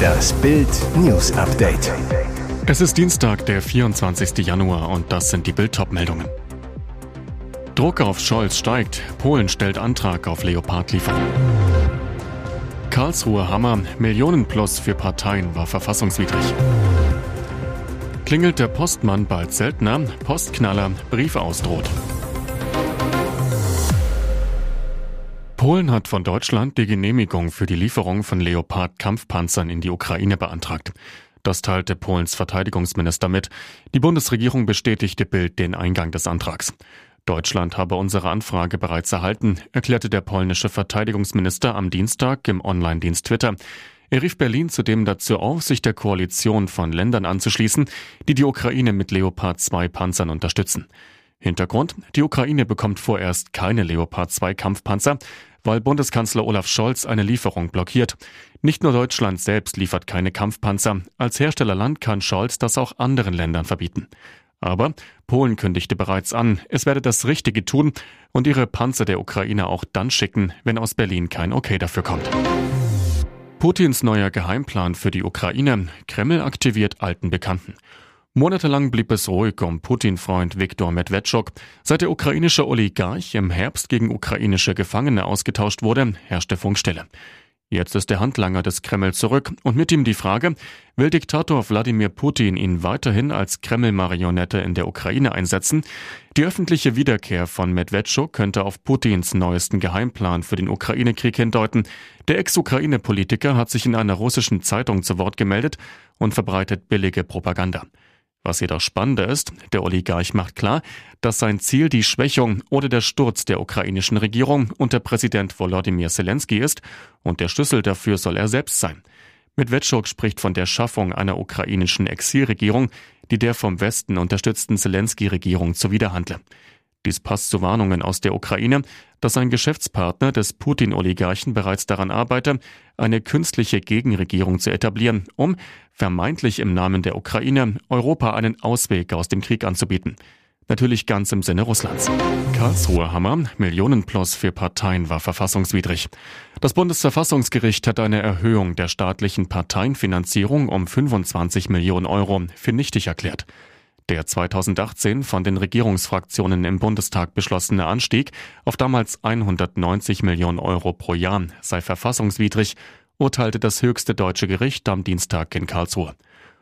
Das Bild News Update. Es ist Dienstag, der 24. Januar und das sind die Bild meldungen Druck auf Scholz steigt. Polen stellt Antrag auf Leopardlieferung. Karlsruhe Hammer. Millionen plus für Parteien war verfassungswidrig. Klingelt der Postmann bald seltener. Postknaller. Brief ausdroht. Polen hat von Deutschland die Genehmigung für die Lieferung von Leopard-Kampfpanzern in die Ukraine beantragt. Das teilte Polens Verteidigungsminister mit. Die Bundesregierung bestätigte Bild den Eingang des Antrags. Deutschland habe unsere Anfrage bereits erhalten, erklärte der polnische Verteidigungsminister am Dienstag im Online-Dienst Twitter. Er rief Berlin zudem dazu auf, sich der Koalition von Ländern anzuschließen, die die Ukraine mit Leopard 2 Panzern unterstützen. Hintergrund, die Ukraine bekommt vorerst keine Leopard 2 Kampfpanzer, weil Bundeskanzler Olaf Scholz eine Lieferung blockiert. Nicht nur Deutschland selbst liefert keine Kampfpanzer. Als Herstellerland kann Scholz das auch anderen Ländern verbieten. Aber Polen kündigte bereits an, es werde das Richtige tun und ihre Panzer der Ukraine auch dann schicken, wenn aus Berlin kein Okay dafür kommt. Putins neuer Geheimplan für die Ukraine. Kreml aktiviert alten Bekannten. Monatelang blieb es ruhig um Putin-Freund Viktor Medvedchuk. Seit der ukrainische Oligarch im Herbst gegen ukrainische Gefangene ausgetauscht wurde, herrschte Funkstille. Jetzt ist der Handlanger des Kreml zurück und mit ihm die Frage, will Diktator Wladimir Putin ihn weiterhin als Kreml-Marionette in der Ukraine einsetzen? Die öffentliche Wiederkehr von Medvedchuk könnte auf Putins neuesten Geheimplan für den Ukraine-Krieg hindeuten. Der Ex-Ukraine-Politiker hat sich in einer russischen Zeitung zu Wort gemeldet und verbreitet billige Propaganda. Was jedoch spannender ist, der Oligarch macht klar, dass sein Ziel die Schwächung oder der Sturz der ukrainischen Regierung unter Präsident Volodymyr Zelensky ist und der Schlüssel dafür soll er selbst sein. Medvedchuk spricht von der Schaffung einer ukrainischen Exilregierung, die der vom Westen unterstützten Zelensky-Regierung zuwiderhandle. Dies passt zu Warnungen aus der Ukraine, dass ein Geschäftspartner des Putin-Oligarchen bereits daran arbeite, eine künstliche Gegenregierung zu etablieren, um, vermeintlich im Namen der Ukraine, Europa einen Ausweg aus dem Krieg anzubieten. Natürlich ganz im Sinne Russlands. Karlsruhe Hammer, Millionen plus für Parteien war verfassungswidrig. Das Bundesverfassungsgericht hat eine Erhöhung der staatlichen Parteienfinanzierung um 25 Millionen Euro für nichtig erklärt. Der 2018 von den Regierungsfraktionen im Bundestag beschlossene Anstieg auf damals 190 Millionen Euro pro Jahr sei verfassungswidrig, urteilte das höchste deutsche Gericht am Dienstag in Karlsruhe.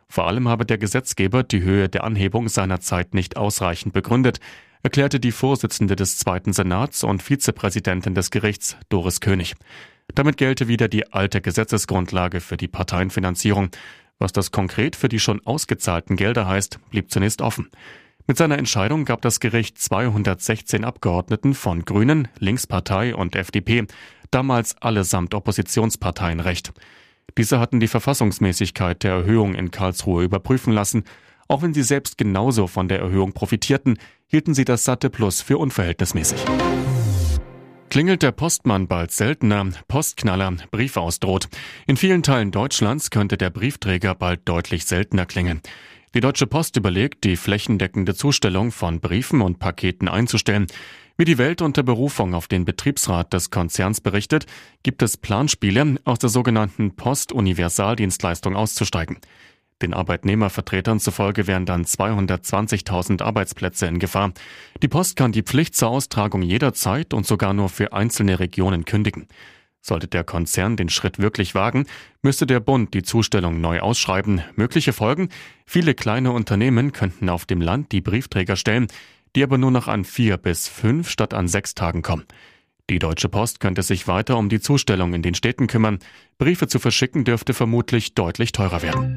Vor allem habe der Gesetzgeber die Höhe der Anhebung seinerzeit nicht ausreichend begründet, erklärte die Vorsitzende des Zweiten Senats und Vizepräsidentin des Gerichts, Doris König. Damit gelte wieder die alte Gesetzesgrundlage für die Parteienfinanzierung. Was das konkret für die schon ausgezahlten Gelder heißt, blieb zunächst offen. Mit seiner Entscheidung gab das Gericht 216 Abgeordneten von Grünen, Linkspartei und FDP, damals allesamt Oppositionsparteien, recht. Diese hatten die Verfassungsmäßigkeit der Erhöhung in Karlsruhe überprüfen lassen. Auch wenn sie selbst genauso von der Erhöhung profitierten, hielten sie das satte Plus für unverhältnismäßig. Klingelt der Postmann bald seltener, Postknaller, Brief ausdroht. In vielen Teilen Deutschlands könnte der Briefträger bald deutlich seltener klingeln. Die Deutsche Post überlegt, die flächendeckende Zustellung von Briefen und Paketen einzustellen. Wie die Welt unter Berufung auf den Betriebsrat des Konzerns berichtet, gibt es Planspiele, aus der sogenannten Post-Universaldienstleistung auszusteigen. Den Arbeitnehmervertretern zufolge wären dann 220.000 Arbeitsplätze in Gefahr. Die Post kann die Pflicht zur Austragung jederzeit und sogar nur für einzelne Regionen kündigen. Sollte der Konzern den Schritt wirklich wagen, müsste der Bund die Zustellung neu ausschreiben. Mögliche Folgen? Viele kleine Unternehmen könnten auf dem Land die Briefträger stellen, die aber nur noch an vier bis fünf statt an sechs Tagen kommen. Die Deutsche Post könnte sich weiter um die Zustellung in den Städten kümmern. Briefe zu verschicken dürfte vermutlich deutlich teurer werden.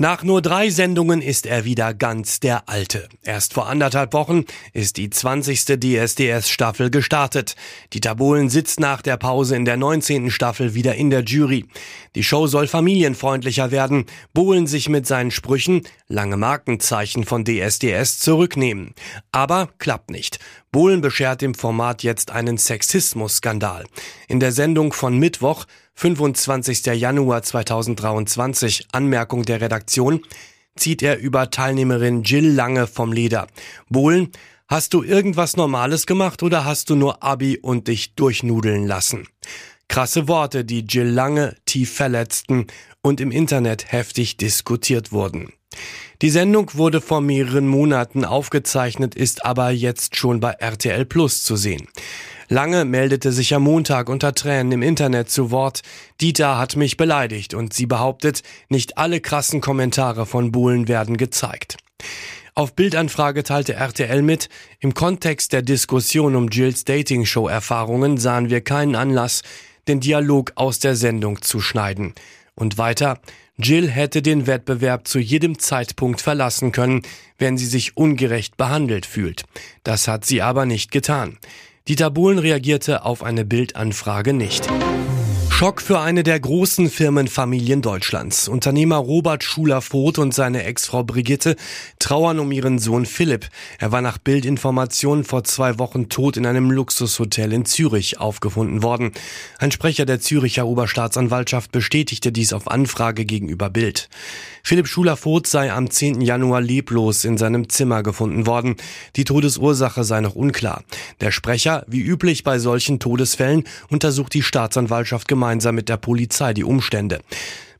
Nach nur drei Sendungen ist er wieder ganz der Alte. Erst vor anderthalb Wochen ist die 20. DSDS-Staffel gestartet. Dieter Bohlen sitzt nach der Pause in der 19. Staffel wieder in der Jury. Die Show soll familienfreundlicher werden, Bohlen sich mit seinen Sprüchen, lange Markenzeichen von DSDS, zurücknehmen. Aber klappt nicht. Bohlen beschert dem Format jetzt einen Sexismus-Skandal. In der Sendung von Mittwoch 25. Januar 2023, Anmerkung der Redaktion. zieht er über Teilnehmerin Jill Lange vom Leder. Bohlen, hast du irgendwas Normales gemacht oder hast du nur Abi und dich durchnudeln lassen? Krasse Worte, die Jill Lange tief verletzten und im Internet heftig diskutiert wurden. Die Sendung wurde vor mehreren Monaten aufgezeichnet, ist aber jetzt schon bei RTL Plus zu sehen. Lange meldete sich am Montag unter Tränen im Internet zu Wort. Dieter hat mich beleidigt und sie behauptet, nicht alle krassen Kommentare von Bohlen werden gezeigt. Auf Bildanfrage teilte RTL mit, im Kontext der Diskussion um Jills Dating-Show-Erfahrungen sahen wir keinen Anlass, den Dialog aus der Sendung zu schneiden. Und weiter, Jill hätte den Wettbewerb zu jedem Zeitpunkt verlassen können, wenn sie sich ungerecht behandelt fühlt. Das hat sie aber nicht getan. Dieter Bohlen reagierte auf eine Bildanfrage nicht. Schock für eine der großen Firmenfamilien Deutschlands. Unternehmer Robert Schuler-Voth und seine Ex-Frau Brigitte trauern um ihren Sohn Philipp. Er war nach Bildinformationen vor zwei Wochen tot in einem Luxushotel in Zürich aufgefunden worden. Ein Sprecher der Züricher Oberstaatsanwaltschaft bestätigte dies auf Anfrage gegenüber Bild. Philipp Schuler-Voth sei am 10. Januar leblos in seinem Zimmer gefunden worden. Die Todesursache sei noch unklar. Der Sprecher, wie üblich bei solchen Todesfällen, untersucht die Staatsanwaltschaft gemeinsam gemeinsam mit der Polizei die Umstände.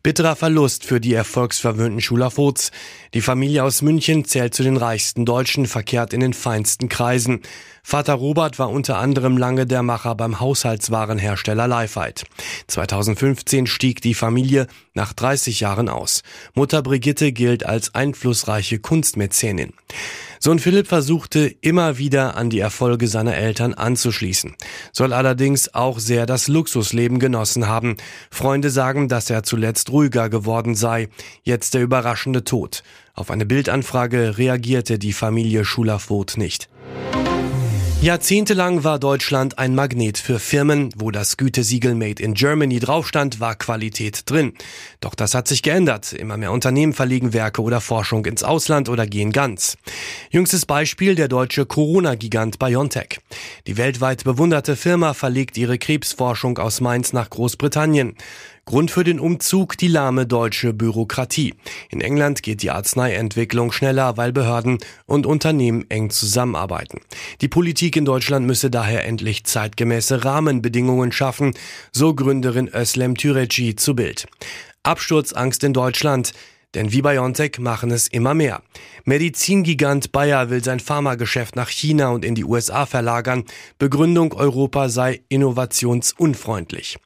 Bitterer Verlust für die erfolgsverwöhnten Schuler Voths. Die Familie aus München zählt zu den reichsten Deutschen, verkehrt in den feinsten Kreisen. Vater Robert war unter anderem lange der Macher beim Haushaltswarenhersteller Lifeit. 2015 stieg die Familie nach 30 Jahren aus. Mutter Brigitte gilt als einflussreiche Kunstmäzenin. Sohn Philipp versuchte immer wieder an die Erfolge seiner Eltern anzuschließen, soll allerdings auch sehr das Luxusleben genossen haben. Freunde sagen, dass er zuletzt ruhiger geworden sei. Jetzt der überraschende Tod. Auf eine Bildanfrage reagierte die Familie Schuler-Voth nicht. Jahrzehntelang war Deutschland ein Magnet für Firmen. Wo das Gütesiegel Made in Germany draufstand, war Qualität drin. Doch das hat sich geändert. Immer mehr Unternehmen verlegen Werke oder Forschung ins Ausland oder gehen ganz. Jüngstes Beispiel der deutsche Corona-Gigant BioNTech. Die weltweit bewunderte Firma verlegt ihre Krebsforschung aus Mainz nach Großbritannien. Grund für den Umzug die lahme deutsche Bürokratie. In England geht die Arzneientwicklung schneller, weil Behörden und Unternehmen eng zusammenarbeiten. Die Politik in Deutschland müsse daher endlich zeitgemäße Rahmenbedingungen schaffen, so Gründerin Özlem Türeci zu Bild. Absturzangst in Deutschland. Denn wie BioNTech machen es immer mehr. Medizingigant Bayer will sein Pharmageschäft nach China und in die USA verlagern. Begründung Europa sei innovationsunfreundlich.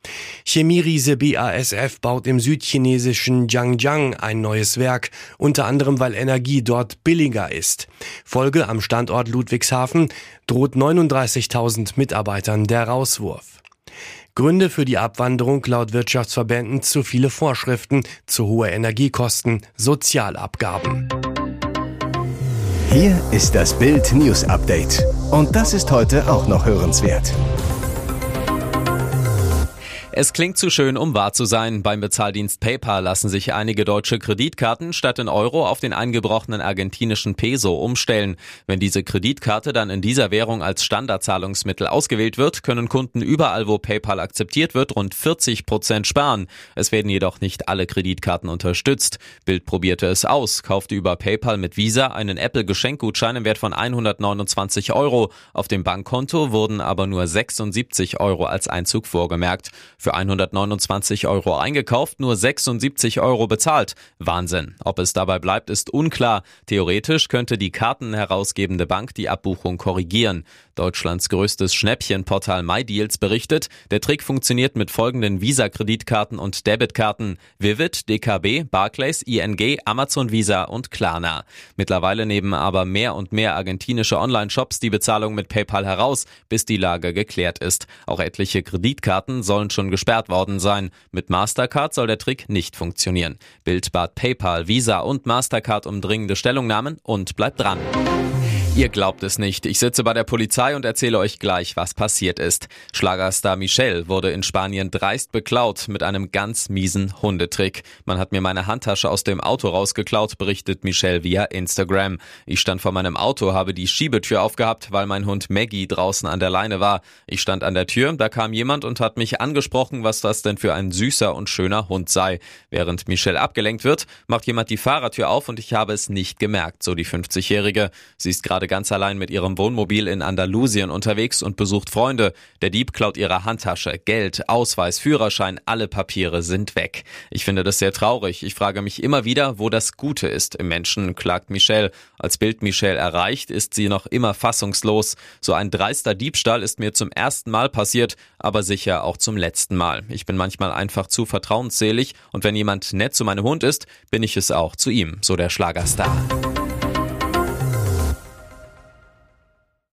Chemieriese BASF baut im südchinesischen Jiangjiang ein neues Werk, unter anderem weil Energie dort billiger ist. Folge am Standort Ludwigshafen droht 39.000 Mitarbeitern der Rauswurf. Gründe für die Abwanderung laut Wirtschaftsverbänden zu viele Vorschriften, zu hohe Energiekosten, Sozialabgaben. Hier ist das Bild News Update. Und das ist heute auch noch hörenswert. Es klingt zu schön, um wahr zu sein. Beim Bezahldienst PayPal lassen sich einige deutsche Kreditkarten statt in Euro auf den eingebrochenen argentinischen Peso umstellen. Wenn diese Kreditkarte dann in dieser Währung als Standardzahlungsmittel ausgewählt wird, können Kunden überall, wo PayPal akzeptiert wird, rund 40 Prozent sparen. Es werden jedoch nicht alle Kreditkarten unterstützt. Bild probierte es aus, kaufte über PayPal mit Visa einen Apple-Geschenkgutschein im Wert von 129 Euro. Auf dem Bankkonto wurden aber nur 76 Euro als Einzug vorgemerkt. Für 129 Euro eingekauft, nur 76 Euro bezahlt. Wahnsinn. Ob es dabei bleibt, ist unklar. Theoretisch könnte die kartenherausgebende Bank die Abbuchung korrigieren. Deutschlands größtes Schnäppchenportal MyDeals berichtet, der Trick funktioniert mit folgenden Visa-Kreditkarten und Debitkarten. Vivid, DKB, Barclays, ING, Amazon Visa und Klarna. Mittlerweile nehmen aber mehr und mehr argentinische Online-Shops die Bezahlung mit PayPal heraus, bis die Lage geklärt ist. Auch etliche Kreditkarten sollen schon gesperrt worden sein. Mit Mastercard soll der Trick nicht funktionieren. Bild bat PayPal, Visa und Mastercard um dringende Stellungnahmen und bleibt dran. Ihr glaubt es nicht. Ich sitze bei der Polizei und erzähle euch gleich, was passiert ist. Schlagerstar Michel wurde in Spanien dreist beklaut mit einem ganz miesen Hundetrick. Man hat mir meine Handtasche aus dem Auto rausgeklaut, berichtet Michel via Instagram. Ich stand vor meinem Auto, habe die Schiebetür aufgehabt, weil mein Hund Maggie draußen an der Leine war. Ich stand an der Tür, da kam jemand und hat mich angesprochen, was das denn für ein süßer und schöner Hund sei. Während Michel abgelenkt wird, macht jemand die Fahrertür auf und ich habe es nicht gemerkt, so die 50-Jährige. Sie ist gerade ganz allein mit ihrem Wohnmobil in Andalusien unterwegs und besucht Freunde. Der Dieb klaut ihre Handtasche, Geld, Ausweis, Führerschein, alle Papiere sind weg. Ich finde das sehr traurig. Ich frage mich immer wieder, wo das Gute ist im Menschen, klagt Michelle. Als Bild Michelle erreicht, ist sie noch immer fassungslos. So ein dreister Diebstahl ist mir zum ersten Mal passiert, aber sicher auch zum letzten Mal. Ich bin manchmal einfach zu vertrauensselig und wenn jemand nett zu meinem Hund ist, bin ich es auch zu ihm, so der Schlagerstar.